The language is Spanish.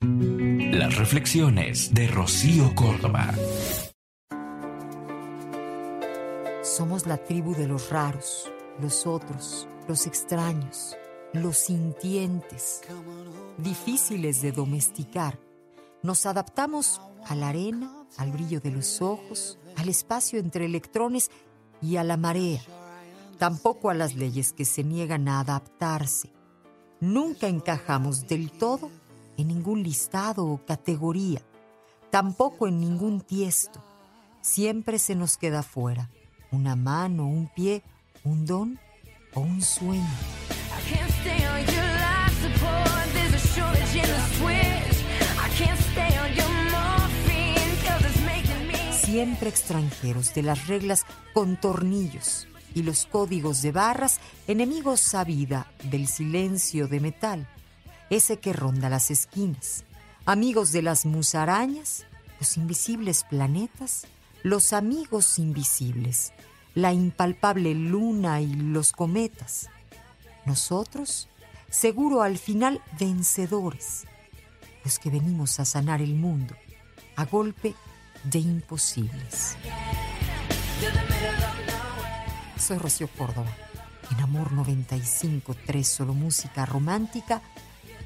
Las reflexiones de Rocío Córdoba. Somos la tribu de los raros, los otros, los extraños, los sintientes, difíciles de domesticar. Nos adaptamos a la arena, al brillo de los ojos, al espacio entre electrones y a la marea. Tampoco a las leyes que se niegan a adaptarse. Nunca encajamos del todo en ningún listado o categoría, tampoco en ningún tiesto. Siempre se nos queda fuera una mano, un pie, un don o un sueño. Siempre extranjeros de las reglas con tornillos y los códigos de barras, enemigos a vida del silencio de metal, ese que ronda las esquinas, amigos de las musarañas, los invisibles planetas, los amigos invisibles, la impalpable luna y los cometas. Nosotros, seguro al final vencedores, los que venimos a sanar el mundo a golpe de imposibles. Soy Rocío Córdoba, en Amor 95.3, solo música romántica.